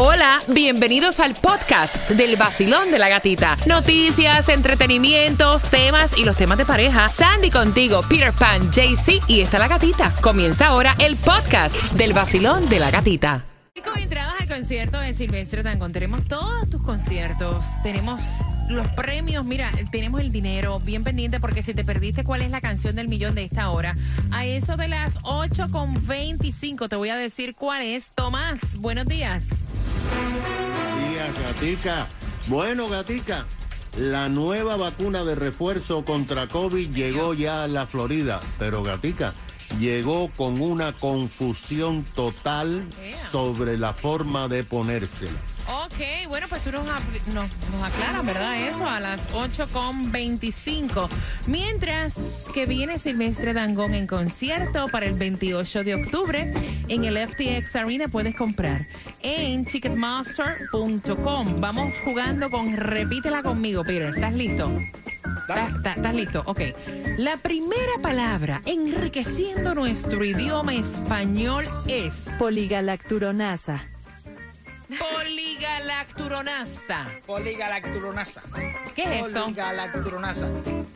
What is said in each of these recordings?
Hola, bienvenidos al podcast del vacilón de la gatita. Noticias, entretenimientos, temas y los temas de pareja. Sandy contigo, Peter Pan, JC y está la gatita. Comienza ahora el podcast del vacilón de la gatita. Con entradas al concierto de Silvestre Dangón, tenemos todos tus conciertos, tenemos los premios, mira, tenemos el dinero bien pendiente porque si te perdiste cuál es la canción del millón de esta hora, a eso de las 8.25 te voy a decir cuál es. Tomás, buenos días. Días, gatica. Bueno, gatica, la nueva vacuna de refuerzo contra COVID llegó ya a la Florida, pero gatica, llegó con una confusión total sobre la forma de ponérsela. Ok, bueno, pues tú nos, nos, nos aclaras, ¿verdad? Eso a las 8.25. Mientras que viene Silvestre Dangón en concierto para el 28 de octubre en el FTX Arena puedes comprar en ticketmaster.com. Vamos jugando con Repítela conmigo, Peter. ¿Estás listo? ¿Estás, listo? Ok. La primera palabra enriqueciendo nuestro idioma español es poligalacturonasa. Poligalacturonasa. Poligalacturonasa. ¿Qué es eso? Poligalacturonasa.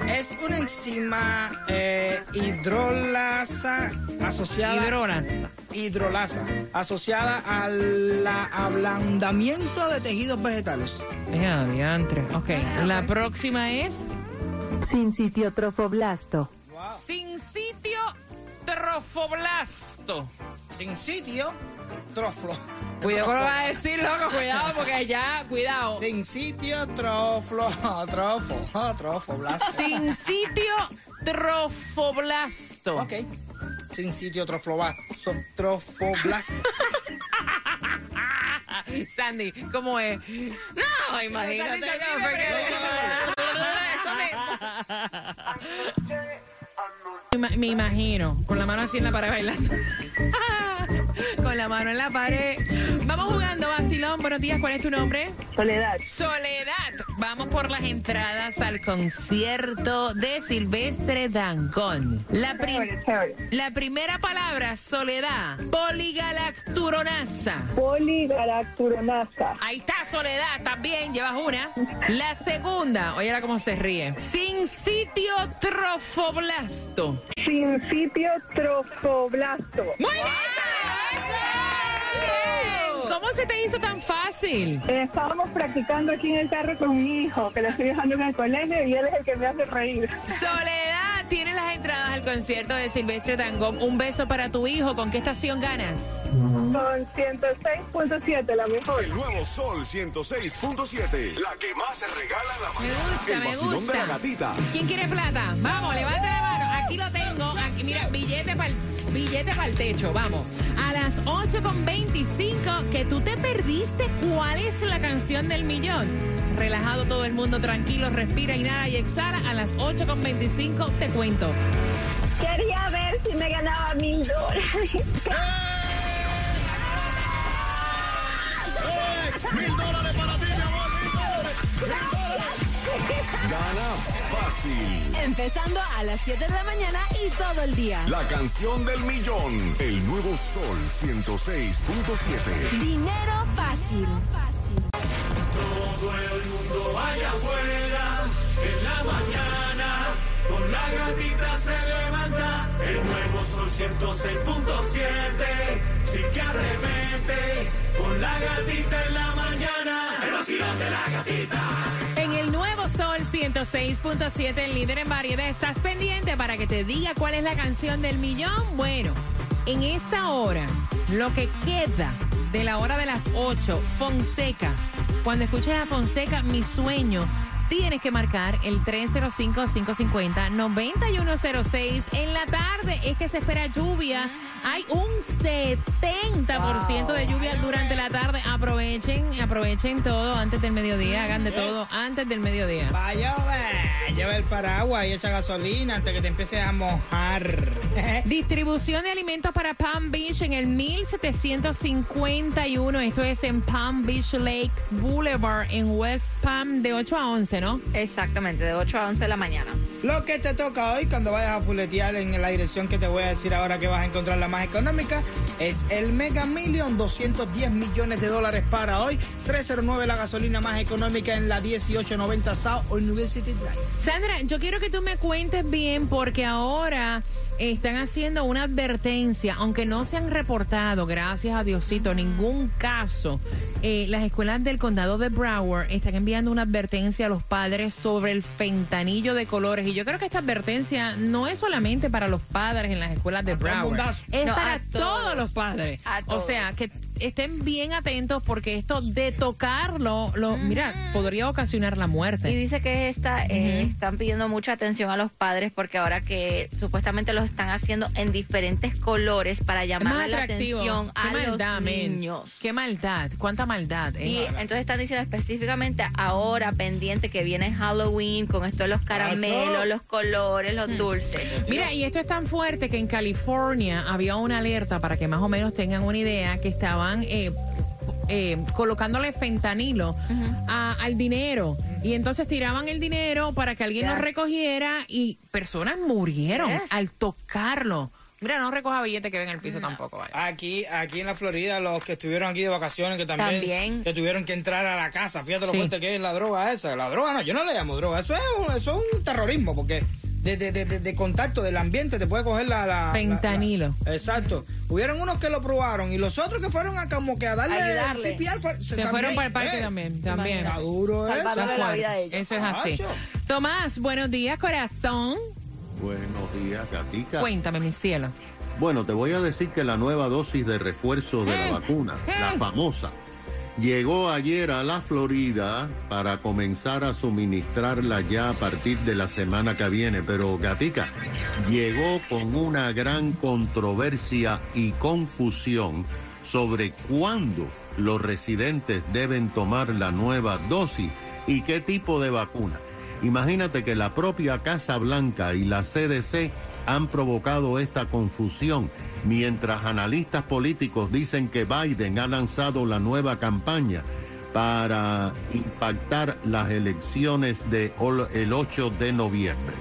Es una enzima eh, hidrolasa asociada. Hidrolasa. Hidrolasa. Asociada al ablandamiento de tejidos vegetales. Ya, diantre. Ok. La próxima es. Sin sitio trofoblasto. Sin sitio trofoblasto. Sin sitio troflo. Cuidado con lo va a decir, loco, cuidado, porque ya, cuidado. Sin sitio troflo, trofo, trofoblasto. Sin sitio trofoblasto. Ok. Sin sitio trofoblasto. Trofoblasto. Sandy, ¿cómo es? No, imagínate. No, porque... Me imagino, con la mano así en la pared bailando. con la mano en la pared. Vamos jugando, Basilón. Buenos días, ¿cuál es tu nombre? Soledad. Soledad. Vamos por las entradas al concierto de Silvestre Dangón. La, la primera palabra, Soledad. Poligalacturonasa. Poligalacturonasa. Ahí está, Soledad. También llevas una. La segunda, oye, cómo se ríe. Sin sitio trofoblasto. Sin sitio trofoblasto. ¡Muy bien! ¿Cómo se te hizo tan fácil? Eh, estábamos practicando aquí en el carro con mi hijo, que lo estoy dejando en el colegio y él es el que me hace reír. Soledad, tienes las entradas al concierto de Silvestre Dangón. Un beso para tu hijo. ¿Con qué estación ganas? Con 106.7, la mejor. El nuevo Sol 106.7. La que más se regala en la mañana. Me gusta, El me gusta. de la gatita. ¿Quién quiere plata? Vamos, levante la mano. Aquí lo tengo. Aquí, mira, billete para billete para el techo. Vamos. A las 8.25, que tú te perdiste, ¿cuál es la canción del millón? Relajado todo el mundo, tranquilo, respira, inhala y exhala. A las 8.25 te cuento. Quería ver si me ganaba mil dólares. ¡Mil dólares para ti, mi amor! ¡Mil dólares! ¡Mil dólares! Gana fácil. Empezando a las 7 de la mañana y todo el día. La canción del millón. El nuevo Sol 106.7. Dinero 106.7, el líder en variedad, ¿estás pendiente para que te diga cuál es la canción del millón? Bueno, en esta hora, lo que queda de la hora de las 8, Fonseca. Cuando escuches a Fonseca, mi sueño, tienes que marcar el 305-550-9106. En la tarde es que se espera lluvia. Hay un 70% de lluvia durante la tarde. Aprovechen, aprovechen todo antes del mediodía. Hagan de todo antes del mediodía. Vaya, ve, lleva el paraguas y echa gasolina antes que te empieces a mojar. Distribución de alimentos para Palm Beach en el 1751. Esto es en Palm Beach Lakes Boulevard en West Palm de 8 a 11, ¿no? Exactamente, de 8 a 11 de la mañana. Lo que te toca hoy cuando vayas a fuletear en la dirección que te voy a decir ahora que vas a encontrar la más económica es el Mega Million, 210 millones de dólares para hoy. 309 la gasolina más económica en la 1890 South University Drive. Sandra, yo quiero que tú me cuentes bien porque ahora están haciendo una advertencia, aunque no se han reportado, gracias a Diosito, ningún caso. eh, las escuelas del condado de Broward están enviando una advertencia a los padres sobre el fentanillo de colores. Y yo creo que esta advertencia no es solamente para los padres en las escuelas de Broward, es No, para todos todos. los padres. A O sea, que estén bien atentos porque esto de tocarlo, lo, mira, podría ocasionar la muerte. Y dice que esta, eh, están pidiendo mucha atención a los padres porque ahora que supuestamente lo están haciendo en diferentes colores para llamar la atención a maldad, los niños. Qué maldad. Cuánta maldad. eh. Y entonces están diciendo específicamente ahora pendiente que viene Halloween con esto de los caramelos, los colores, los dulces. Mira, y esto es tan fuerte que en California había una alerta para que más o menos tengan una idea que estaban eh, eh, colocándole fentanilo a- al dinero. Y entonces tiraban el dinero para que alguien lo recogiera y personas murieron Yes. al tocarlo. Mira, no recoja billetes que ven en el piso tampoco. vaya. Aquí, aquí en la Florida, los que estuvieron aquí de vacaciones, que también, También. que tuvieron que entrar a la casa. Fíjate lo Sí. fuerte que es la droga esa. La droga no, yo no le llamo droga. Eso es un, eso es un terrorismo, porque de, de, de, de- de contacto del ambiente te puede coger la... la- la- exacto. Hubieron unos que lo probaron y los otros que fueron a como que a darle Ayudarle. CPR, fue- Se también, fueron para el parque eh, también. También. Está duro eso. La vida ellos. Eso es así. Tomás, buenos días, corazón. Buenos días, Gatica. Cuéntame, mi cielo. Bueno, te voy a decir que la nueva dosis de refuerzo de la vacuna, eh. la famosa, llegó ayer a la Florida para comenzar a suministrarla ya a partir de la semana que viene. Pero, Gatica, llegó con una gran controversia y confusión sobre cuándo los residentes deben tomar la nueva dosis y qué tipo de vacuna. Imagínate que la propia Casa Blanca y la CDC han provocado esta confusión, mientras analistas políticos dicen que Biden ha lanzado la nueva campaña para impactar las elecciones del 8 de noviembre.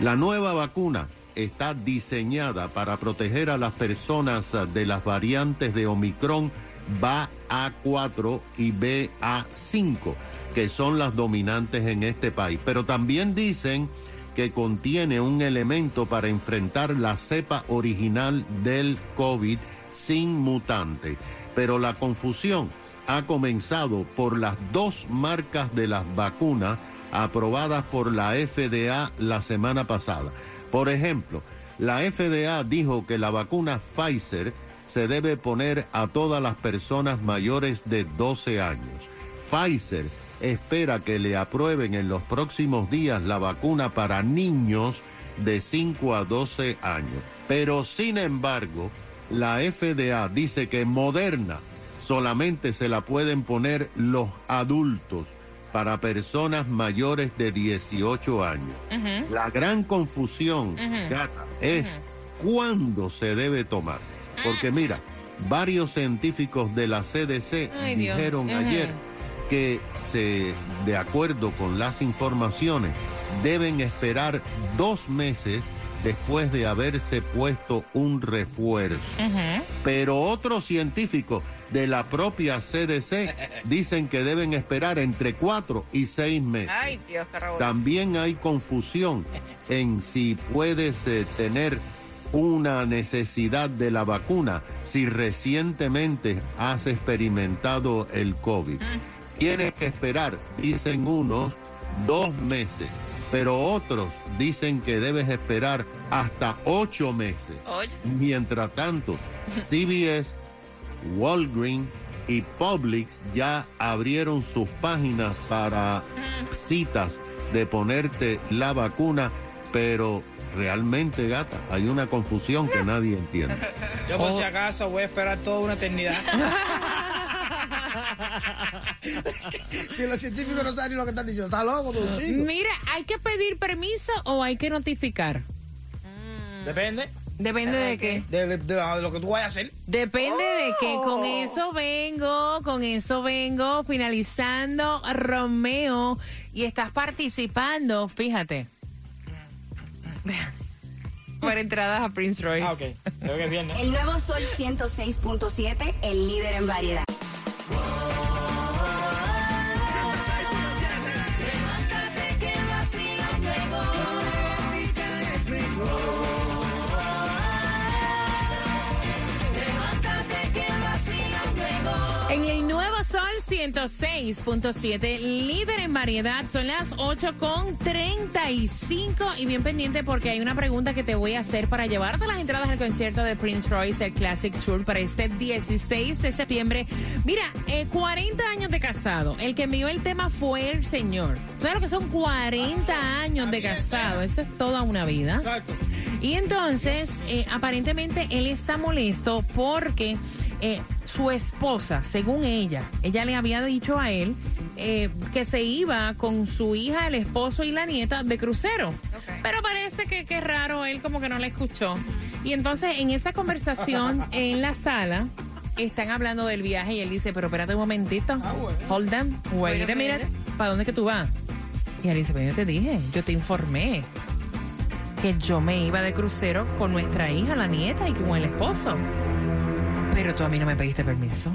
La nueva vacuna está diseñada para proteger a las personas de las variantes de Omicron BA4 y BA5, que son las dominantes en este país. Pero también dicen que contiene un elemento para enfrentar la cepa original del COVID sin mutante. Pero la confusión ha comenzado por las dos marcas de las vacunas aprobadas por la FDA la semana pasada. Por ejemplo, la FDA dijo que la vacuna Pfizer se debe poner a todas las personas mayores de 12 años. Pfizer espera que le aprueben en los próximos días la vacuna para niños de 5 a 12 años. Pero sin embargo, la FDA dice que Moderna solamente se la pueden poner los adultos para personas mayores de 18 años. La gran confusión, Gata, es cuándo se debe tomar. Porque mira, varios científicos de la CDC Ay, dijeron ayer que se, de acuerdo con las informaciones, deben esperar dos meses después de haberse puesto un refuerzo. Pero otros científicos de la propia CDC dicen que deben esperar entre cuatro y seis meses. Ay, Dios. También hay confusión en si puedes eh, tener una necesidad de la vacuna si recientemente has experimentado el COVID. Tienes que esperar, dicen unos, dos meses, pero otros dicen que debes esperar hasta ocho meses. Oye. Mientras tanto, CBS, Walgreens y Publix ya abrieron sus páginas para citas de ponerte la vacuna, pero realmente, gata, hay una confusión que nadie entiende. Yo por si acaso voy a esperar toda una eternidad. si los científicos no saben ni lo que están diciendo, está loco tú, chico. Mira, ¿hay que pedir permiso o hay que notificar? Depende Depende de qué. de, de- de lo que tú vayas a hacer. Depende de que con eso vengo, con eso vengo finalizando Romeo y estás participando, fíjate. por entradas a Prince Royce. Ah, ok. Creo que es viernes. El nuevo Sol 106.7, el líder en variedad. En el nuevo Sol 106.7, líder en variedad, son las 8 con 35 y bien pendiente porque hay una pregunta que te voy a hacer para llevarte las entradas al concierto de Prince Royce, el Classic Tour para este 16 de septiembre. Mira, eh, 40 años de casado, el que envió el tema fue el señor. Claro que son 40 años de casado, eso es toda una vida. Exacto. Y entonces, eh, aparentemente él está molesto porque eh, su esposa, según ella, ella le había dicho a él eh, que se iba con su hija, el esposo y la nieta de crucero. Pero parece que qué raro, él como que no la escuchó. Y entonces en esa conversación en la sala están hablando del viaje y él dice, pero espérate un momentito, hold them, wait a minute, ¿para dónde que tú vas? Y él dice, pero yo te dije, yo te informé que yo me iba de crucero con nuestra hija, la nieta y con el esposo. Pero tú a mí no me pediste permiso.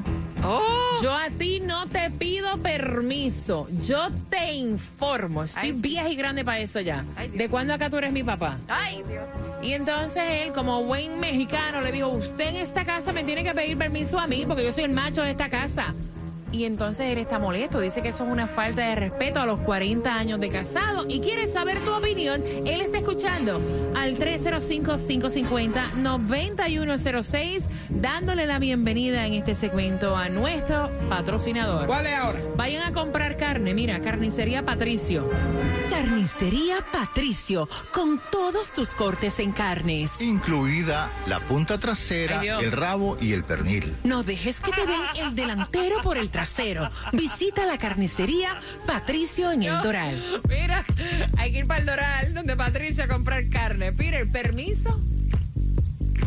Yo a ti no te pido permiso. Yo te informo. Estoy vieja y grande para eso ya. ¿De cuándo acá tú eres mi papá? Ay, Dios. Y entonces él, como buen mexicano, le dijo, usted en esta casa me tiene que pedir permiso a mí porque yo soy el macho de esta casa. Y entonces él está molesto, dice que eso es una falta de respeto a los 40 años de casado y quiere saber tu opinión. Él está escuchando al 305-550-9106, dándole la bienvenida en este segmento a nuestro patrocinador. ¿Cuál es ahora? Vayan a comprar carne, mira, carnicería Patricio. Carnicería Patricio, con todos tus cortes en carnes. incluida la punta trasera, Ay, el rabo y el pernil. No dejes que te den el delantero por el trasero. Visita la carnicería Patricio en el Doral. Mira, hay que ir para el Doral, donde Patricio a comprar carne. Peter, ¿permiso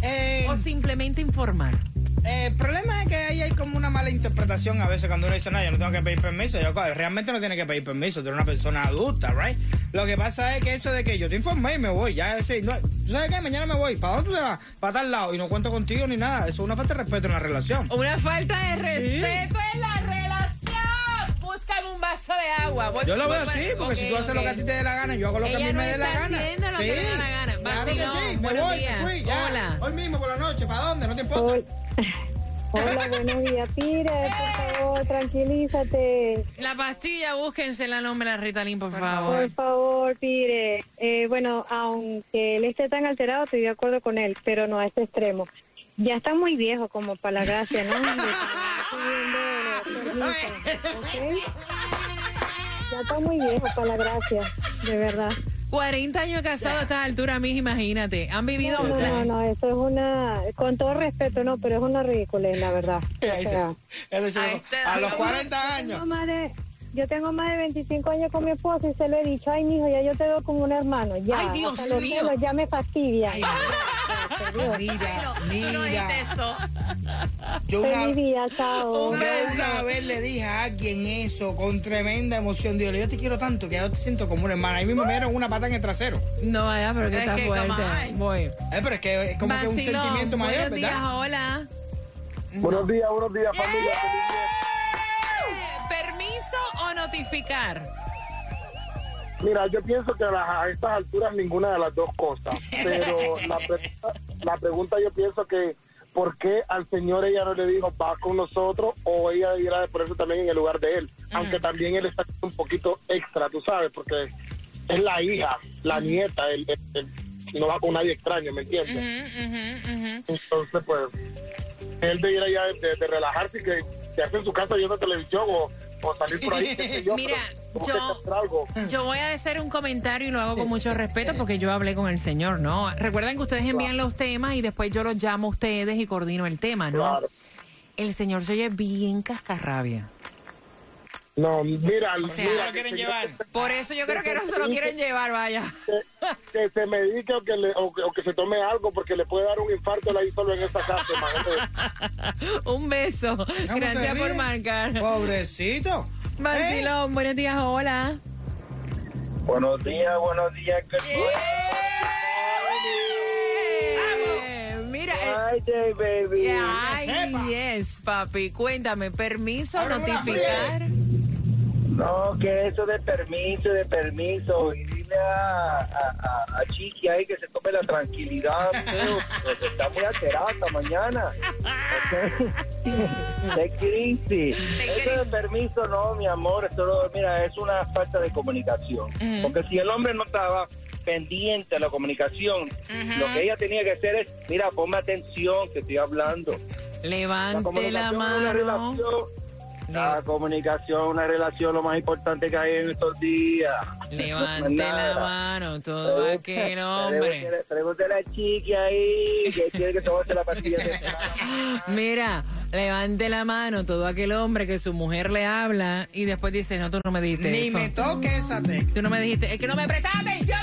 Eh, o simplemente informar? eh, el problema es que ahí hay como una mala interpretación a veces cuando uno dice, no, yo no tengo que pedir permiso. Yo, realmente no tiene que pedir permiso, tú eres una persona adulta, ¿right? Lo que pasa es que eso de que yo te informé y me voy, ya ese, no, ¿tú sabes qué? Mañana me voy. ¿Para dónde tú te vas? Para tal lado. Y no cuento contigo ni nada. Eso es una falta de respeto en la relación. Una falta de respeto en vaso de agua. Voy- Yo lo voy veo así, porque si tú haces lo que a ti te dé la gana, yo hago lo que a mí no me dé la gana. que sí, le da la gana. Claro que sí, me buenos voy, días. me fui, ya. Hola. Hoy mismo por la noche, ¿para dónde? No te importa. Hol- Hola, buenos días, Pire, por favor, tranquilízate. La pastilla, búsquense la nombre de la Ritalin, por favor. Por favor, Pire. Eh, bueno, aunque él esté tan alterado, estoy de acuerdo con él, pero no a este extremo. Ya está muy viejo como para la gracia, ¿no? Está muy viejo para la gracia, de verdad. 40 años casados a estas alturas, mis, imagínate. Han vivido. No, no, no, eso es una, con todo respeto, no, pero es una ridícula, la verdad. O sea, es decir, A este a los edad. 40 tengo años. más de, yo tengo más de 25 años con mi esposo y se lo he dicho, ay, mijo, ya yo te veo como un hermano, ya. Ay, Dios los mío. celos ya me fastidia. Ay. Mira, Tú no dijiste mira. Yo una, Feliz día, chao. yo una vez le dije a alguien eso con tremenda emoción. Digo, yo te quiero tanto que yo te siento como una hermana. Ahí mismo me dieron una pata en el trasero. No, vaya, pero que Es está que fuerte. Voy. Eh, pero es que es como que un sentimiento mayor, buenos días, ¿verdad? hola. Buenos días, buenos días, familia. ¿Permiso o notificar? Mira, yo pienso que a, las- a estas alturas ninguna de las dos cosas. Pero la pregunta, la pregunta yo pienso que ¿por qué al señor ella no le dijo va con nosotros o ella irá de ponerse también en el lugar de él? Aunque también él está un poquito extra, tú sabes, porque es la hija, la nieta, él, él- él no va con nadie extraño, ¿me entiendes? Entonces, pues, él de ir allá de, de relajarse y que quedarse en su casa viendo televisión o, o salir por ahí, qué sé yo. Mira. Yo voy a hacer un comentario y lo hago con mucho respeto porque yo hablé con el señor, ¿no? Recuerden que ustedes envían los temas y después yo los llamo a ustedes y coordino el tema, ¿no? Claro. El señor se oye bien cascarrabia. No, mira, sea, mira, No lo que quieren se- llevar. Por eso yo creo que no se lo quieren llevar, vaya. Que, que se medique o que, le- o, que, o que se tome algo porque le puede dar un infarto ahí solo en esta casa, imagínate. Un beso. ¿Cómo se Gracias por marcar. Pobrecito. Vacilón, buenos días, hola. Buenos días, buenos días. Friday, baby. Ay, yes, papi. Cuéntame, ¿permiso notificar? No, que eso de permiso, de permiso. Y dile a, a, a- a Chiqui ahí que se tome la tranquilidad, feo, porque está muy alterada mañana. It easy. Eso de permiso, no, mi amor. Esto, no- mira, es una falta de comunicación. Mm. Porque si el hombre no estaba pendiente a la comunicación, lo que ella tenía que hacer es, mira, ponme atención que estoy hablando. Levante la es una mano. relación- La comunicación, una relación, lo más importante que hay en estos días. Levante Más la mano, todo aquel hombre. Pregúntale, a la chiqui ahí que quiere que tomarse la pastilla de Mira, levante la mano todo aquel hombre que su mujer le habla y después dice, no, tú no me dijiste Ni eso. me toque esa tecla. Tú no me dijiste, es que no me prestas atención.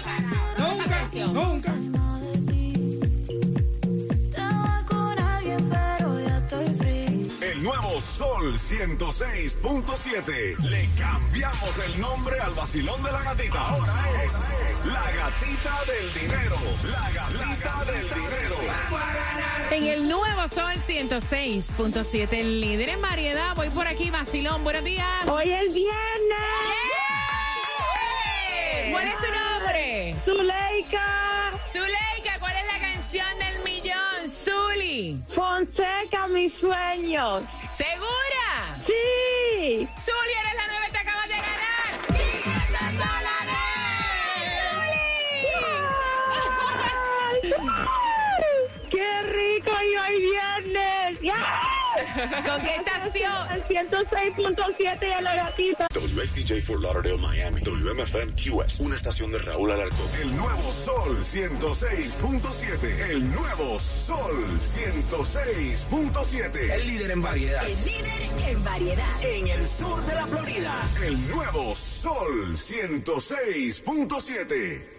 Sol 106.7. Le cambiamos el nombre al vacilón de la gatita. Ahora es la gatita del dinero. La gatita del dinero. En el nuevo Sol 106.7, el líder en variedad. Voy por aquí, vacilón. Buenos días. Hoy es viernes. ¿Cuál es tu nombre? Zuleika, Fonseca, mis sueños. ¿Segura? Sí. Zuli, eres la nueva te acabas de ganar. 500 ¡Qué rico! Y hoy viernes. ¡Ya! ¿Con qué estación? El 106.7 de la gatita. WSTJ for Lauderdale, Miami. WMFM QS. Una estación de Raúl Alarcón. El nuevo Sol 106.7. El nuevo Sol 106.7. El líder en variedad. El líder en variedad. En el sur de la Florida. El nuevo Sol 106.7.